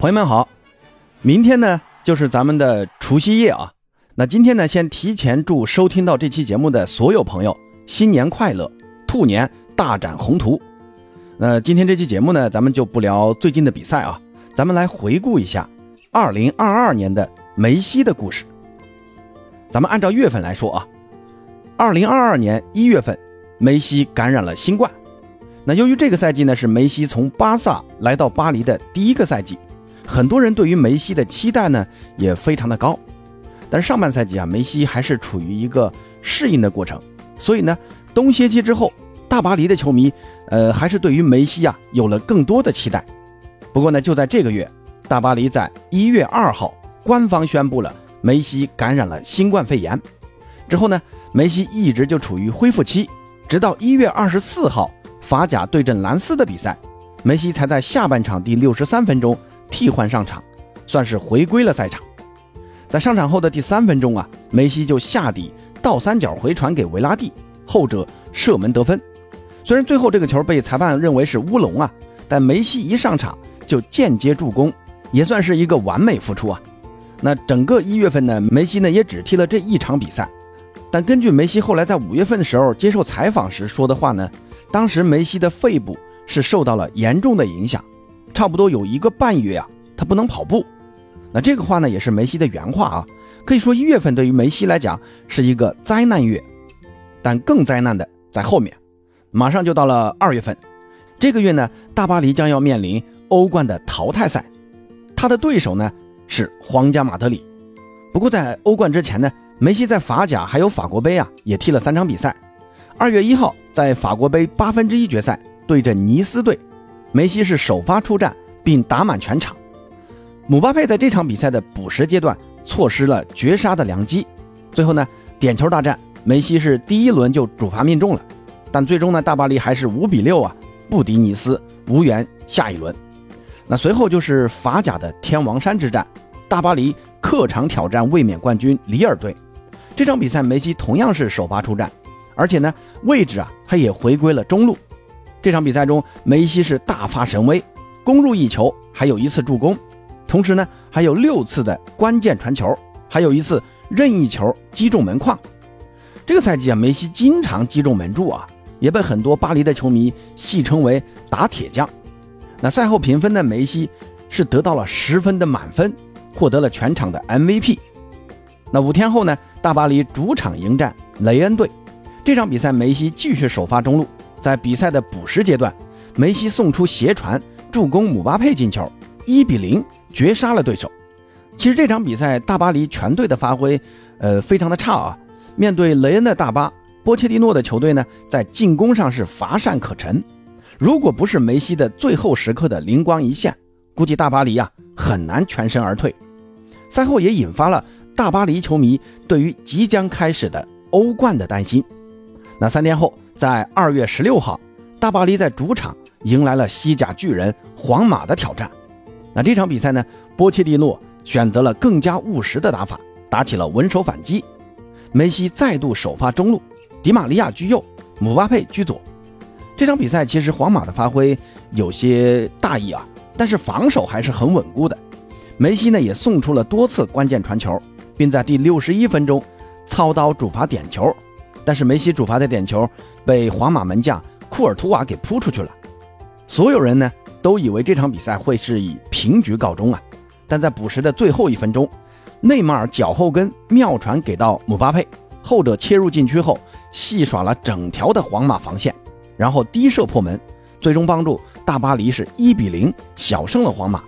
朋友们好，明天呢就是咱们的除夕夜啊。那今天呢，先提前祝收听到这期节目的所有朋友新年快乐，兔年大展宏图。那今天这期节目呢，咱们就不聊最近的比赛啊，咱们来回顾一下2022年的梅西的故事。咱们按照月份来说啊，2022年一月份，梅西感染了新冠。那由于这个赛季呢是梅西从巴萨来到巴黎的第一个赛季。很多人对于梅西的期待呢也非常的高，但是上半赛季啊，梅西还是处于一个适应的过程，所以呢，冬歇期之后，大巴黎的球迷，呃，还是对于梅西啊有了更多的期待。不过呢，就在这个月，大巴黎在一月二号官方宣布了梅西感染了新冠肺炎，之后呢，梅西一直就处于恢复期，直到一月二十四号法甲对阵兰斯的比赛，梅西才在下半场第六十三分钟。替换上场，算是回归了赛场。在上场后的第三分钟啊，梅西就下底倒三角回传给维拉蒂，后者射门得分。虽然最后这个球被裁判认为是乌龙啊，但梅西一上场就间接助攻，也算是一个完美复出啊。那整个一月份呢，梅西呢也只踢了这一场比赛。但根据梅西后来在五月份的时候接受采访时说的话呢，当时梅西的肺部是受到了严重的影响。差不多有一个半月啊，他不能跑步。那这个话呢，也是梅西的原话啊。可以说一月份对于梅西来讲是一个灾难月，但更灾难的在后面，马上就到了二月份。这个月呢，大巴黎将要面临欧冠的淘汰赛，他的对手呢是皇家马德里。不过在欧冠之前呢，梅西在法甲还有法国杯啊也踢了三场比赛。二月一号在法国杯八分之一决赛对阵尼斯队。梅西是首发出战，并打满全场。姆巴佩在这场比赛的补时阶段错失了绝杀的良机，最后呢，点球大战，梅西是第一轮就主罚命中了，但最终呢，大巴黎还是五比六啊不敌尼斯，无缘下一轮。那随后就是法甲的天王山之战，大巴黎客场挑战卫冕冠军里尔队。这场比赛梅西同样是首发出战，而且呢，位置啊他也回归了中路。这场比赛中，梅西是大发神威，攻入一球，还有一次助攻，同时呢，还有六次的关键传球，还有一次任意球击中门框。这个赛季啊，梅西经常击中门柱啊，也被很多巴黎的球迷戏称为“打铁匠”。那赛后评分的梅西是得到了十分的满分，获得了全场的 MVP。那五天后呢，大巴黎主场迎战雷恩队，这场比赛梅西继续首发中路。在比赛的补时阶段，梅西送出斜传助攻姆巴佩进球，一比零绝杀了对手。其实这场比赛大巴黎全队的发挥，呃，非常的差啊。面对雷恩的大巴，波切蒂诺的球队呢，在进攻上是乏善可陈。如果不是梅西的最后时刻的灵光一现，估计大巴黎啊很难全身而退。赛后也引发了大巴黎球迷对于即将开始的欧冠的担心。那三天后。在二月十六号，大巴黎在主场迎来了西甲巨人皇马的挑战。那这场比赛呢，波切蒂诺选择了更加务实的打法，打起了稳守反击。梅西再度首发中路，迪玛利亚居右，姆巴佩居左。这场比赛其实皇马的发挥有些大意啊，但是防守还是很稳固的。梅西呢也送出了多次关键传球，并在第六十一分钟操刀主罚点球。但是梅西主罚的点球被皇马门将库尔图瓦给扑出去了，所有人呢都以为这场比赛会是以平局告终啊，但在补时的最后一分钟，内马尔脚后跟妙传给到姆巴佩，后者切入禁区后戏耍了整条的皇马防线，然后低射破门，最终帮助大巴黎是一比零小胜了皇马，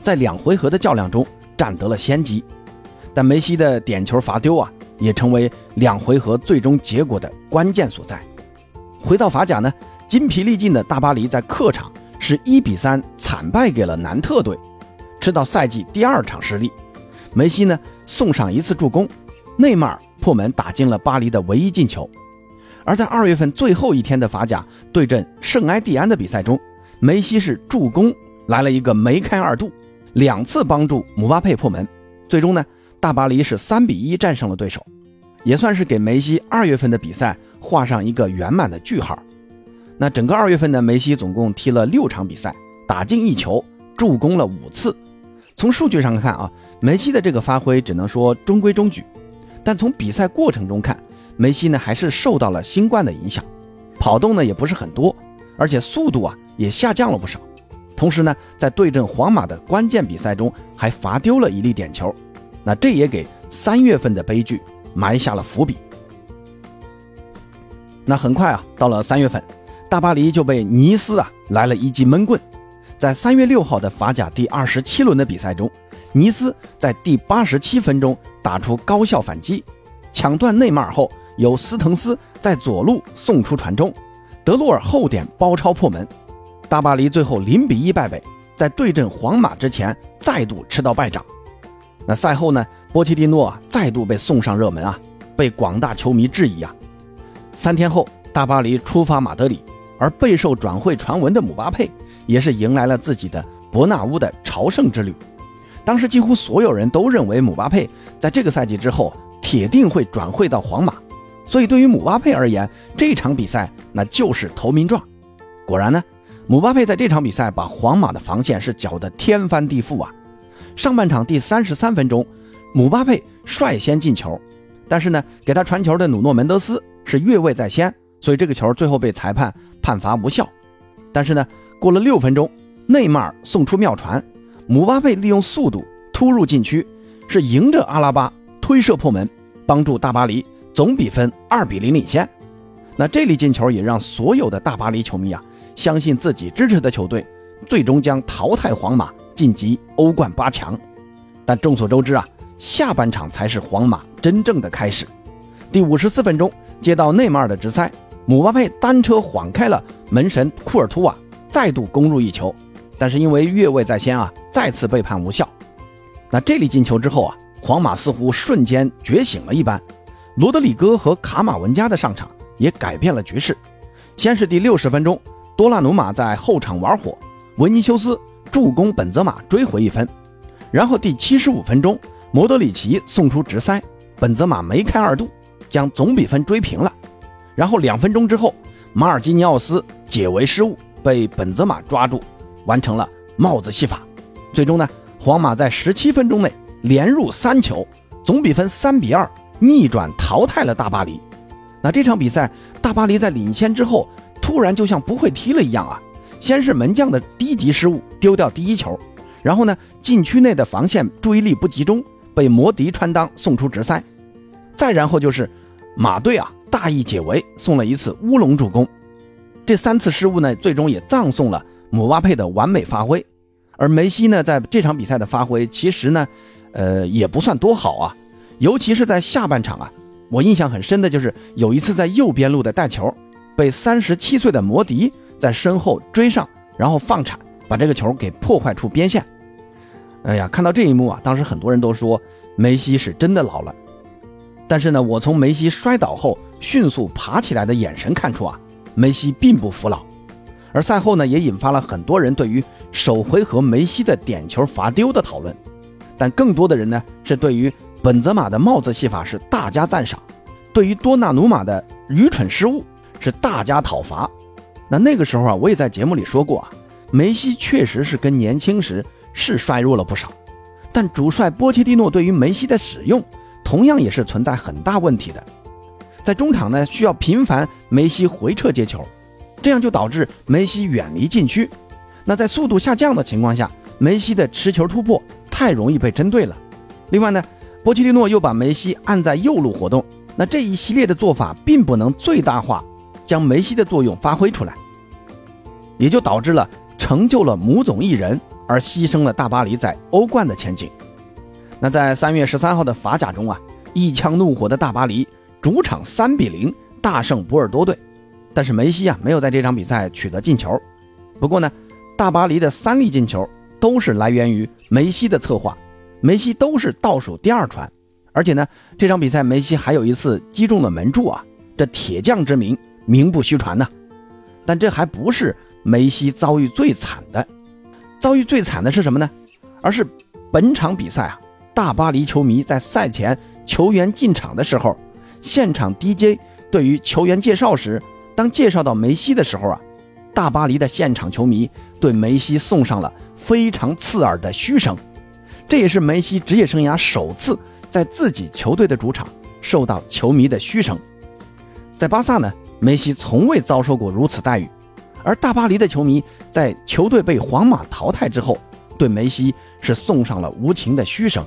在两回合的较量中占得了先机，但梅西的点球罚丢啊。也成为两回合最终结果的关键所在。回到法甲呢，筋疲力尽的大巴黎在客场是一比三惨败给了南特队，吃到赛季第二场失利。梅西呢送上一次助攻，内马尔破门打进了巴黎的唯一进球。而在二月份最后一天的法甲对阵圣埃蒂安的比赛中，梅西是助攻来了一个梅开二度，两次帮助姆巴佩破门，最终呢。大巴黎是三比一战胜了对手，也算是给梅西二月份的比赛画上一个圆满的句号。那整个二月份呢，梅西总共踢了六场比赛，打进一球，助攻了五次。从数据上看啊，梅西的这个发挥只能说中规中矩，但从比赛过程中看，梅西呢还是受到了新冠的影响，跑动呢也不是很多，而且速度啊也下降了不少。同时呢，在对阵皇马的关键比赛中还罚丢了一粒点球，那这也给三月份的悲剧埋下了伏笔。那很快啊，到了三月份，大巴黎就被尼斯啊来了一记闷棍。在三月六号的法甲第二十七轮的比赛中，尼斯在第八十七分钟打出高效反击，抢断内马尔后，由斯滕斯在左路送出传中，德洛尔后点包抄破门，大巴黎最后零比一败北，在对阵皇马之前再度吃到败仗。那赛后呢，波切蒂诺啊再度被送上热门啊，被广大球迷质疑啊。三天后，大巴黎出发马德里，而备受转会传闻的姆巴佩。也是迎来了自己的伯纳乌的朝圣之旅。当时几乎所有人都认为姆巴佩在这个赛季之后铁定会转会到皇马，所以对于姆巴佩而言，这场比赛那就是投名状。果然呢，姆巴佩在这场比赛把皇马的防线是搅得天翻地覆啊！上半场第三十三分钟，姆巴佩率先进球，但是呢，给他传球的努诺门德斯是越位在先，所以这个球最后被裁判判罚无效。但是呢。过了六分钟，内马尔送出妙传，姆巴佩利用速度突入禁区，是迎着阿拉巴推射破门，帮助大巴黎总比分二比零领先。那这粒进球也让所有的大巴黎球迷啊，相信自己支持的球队最终将淘汰皇马晋级欧冠八强。但众所周知啊，下半场才是皇马真正的开始。第五十四分钟，接到内马尔的直塞，姆巴佩单车晃开了门神库尔图瓦。再度攻入一球，但是因为越位在先啊，再次被判无效。那这粒进球之后啊，皇马似乎瞬间觉醒了一般。罗德里戈和卡马文加的上场也改变了局势。先是第六十分钟，多纳鲁马在后场玩火，维尼修斯助攻本泽马追回一分。然后第七十五分钟，莫德里奇送出直塞，本泽马梅开二度，将总比分追平了。然后两分钟之后，马尔基尼奥斯解围失误。被本泽马抓住，完成了帽子戏法。最终呢，皇马在十七分钟内连入三球，总比分三比二逆转淘汰了大巴黎。那这场比赛，大巴黎在领先之后，突然就像不会踢了一样啊！先是门将的低级失误丢掉第一球，然后呢，禁区内的防线注意力不集中，被摩迪穿裆送出直塞，再然后就是马队啊大意解围，送了一次乌龙助攻。这三次失误呢，最终也葬送了姆巴佩的完美发挥。而梅西呢，在这场比赛的发挥其实呢，呃，也不算多好啊。尤其是在下半场啊，我印象很深的就是有一次在右边路的带球，被三十七岁的摩迪在身后追上，然后放铲，把这个球给破坏出边线。哎呀，看到这一幕啊，当时很多人都说梅西是真的老了。但是呢，我从梅西摔倒后迅速爬起来的眼神看出啊。梅西并不服老，而赛后呢，也引发了很多人对于首回合梅西的点球罚丢的讨论，但更多的人呢是对于本泽马的帽子戏法是大加赞赏，对于多纳鲁马的愚蠢失误是大加讨伐。那那个时候啊，我也在节目里说过啊，梅西确实是跟年轻时是衰弱了不少，但主帅波切蒂诺对于梅西的使用同样也是存在很大问题的。在中场呢，需要频繁梅西回撤接球，这样就导致梅西远离禁区。那在速度下降的情况下，梅西的持球突破太容易被针对了。另外呢，波切蒂诺又把梅西按在右路活动，那这一系列的做法并不能最大化将梅西的作用发挥出来，也就导致了成就了母总一人而牺牲了大巴黎在欧冠的前景。那在三月十三号的法甲中啊，一腔怒火的大巴黎。主场三比零大胜波尔多队，但是梅西啊没有在这场比赛取得进球。不过呢，大巴黎的三粒进球都是来源于梅西的策划，梅西都是倒数第二传。而且呢，这场比赛梅西还有一次击中了门柱啊，这铁匠之名名不虚传呐。但这还不是梅西遭遇最惨的，遭遇最惨的是什么呢？而是本场比赛啊，大巴黎球迷在赛前球员进场的时候。现场 DJ 对于球员介绍时，当介绍到梅西的时候啊，大巴黎的现场球迷对梅西送上了非常刺耳的嘘声，这也是梅西职业生涯首次在自己球队的主场受到球迷的嘘声。在巴萨呢，梅西从未遭受过如此待遇，而大巴黎的球迷在球队被皇马淘汰之后，对梅西是送上了无情的嘘声。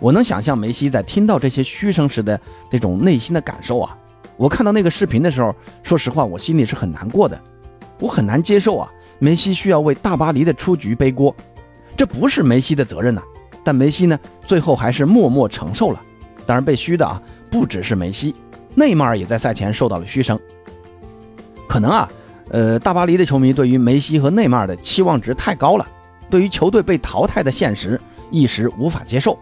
我能想象梅西在听到这些嘘声时的那种内心的感受啊！我看到那个视频的时候，说实话，我心里是很难过的，我很难接受啊，梅西需要为大巴黎的出局背锅，这不是梅西的责任呐。但梅西呢，最后还是默默承受了。当然，被嘘的啊，不只是梅西，内马尔也在赛前受到了嘘声。可能啊，呃，大巴黎的球迷对于梅西和内马尔的期望值太高了，对于球队被淘汰的现实一时无法接受。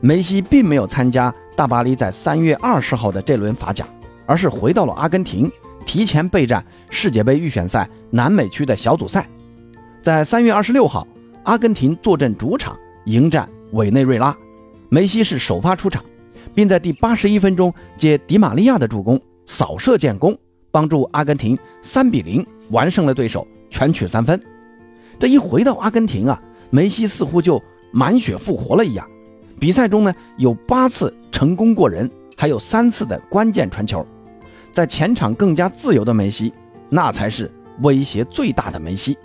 梅西并没有参加大巴黎在三月二十号的这轮法甲，而是回到了阿根廷，提前备战世界杯预选赛南美区的小组赛。在三月二十六号，阿根廷坐镇主场迎战委内瑞拉，梅西是首发出场，并在第八十一分钟接迪玛利亚的助攻扫射建功，帮助阿根廷三比零完胜了对手，全取三分。这一回到阿根廷啊，梅西似乎就满血复活了一样。比赛中呢，有八次成功过人，还有三次的关键传球，在前场更加自由的梅西，那才是威胁最大的梅西。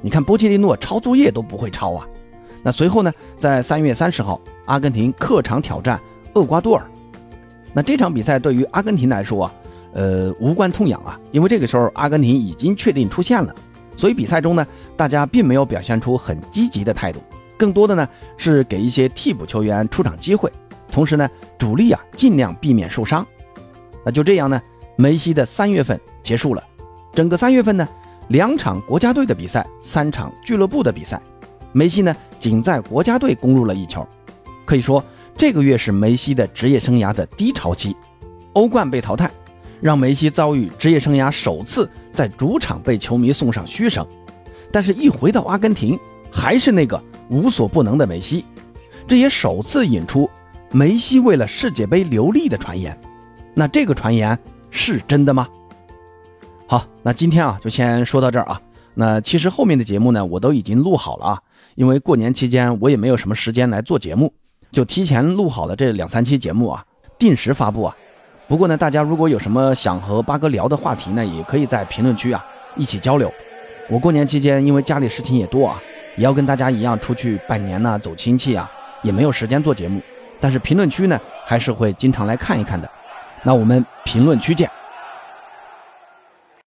你看波切蒂诺抄作业都不会抄啊。那随后呢，在三月三十号，阿根廷客场挑战厄瓜多尔。那这场比赛对于阿根廷来说啊，呃，无关痛痒啊，因为这个时候阿根廷已经确定出线了，所以比赛中呢，大家并没有表现出很积极的态度。更多的呢是给一些替补球员出场机会，同时呢主力啊尽量避免受伤。那就这样呢，梅西的三月份结束了。整个三月份呢，两场国家队的比赛，三场俱乐部的比赛，梅西呢仅在国家队攻入了一球。可以说这个月是梅西的职业生涯的低潮期。欧冠被淘汰，让梅西遭遇职业生涯首次在主场被球迷送上嘘声。但是，一回到阿根廷，还是那个。无所不能的梅西，这也首次引出梅西为了世界杯留力的传言。那这个传言是真的吗？好，那今天啊就先说到这儿啊。那其实后面的节目呢，我都已经录好了啊。因为过年期间我也没有什么时间来做节目，就提前录好了这两三期节目啊，定时发布啊。不过呢，大家如果有什么想和八哥聊的话题呢，也可以在评论区啊一起交流。我过年期间因为家里事情也多啊。也要跟大家一样出去拜年呐，走亲戚啊，也没有时间做节目，但是评论区呢还是会经常来看一看的。那我们评论区见。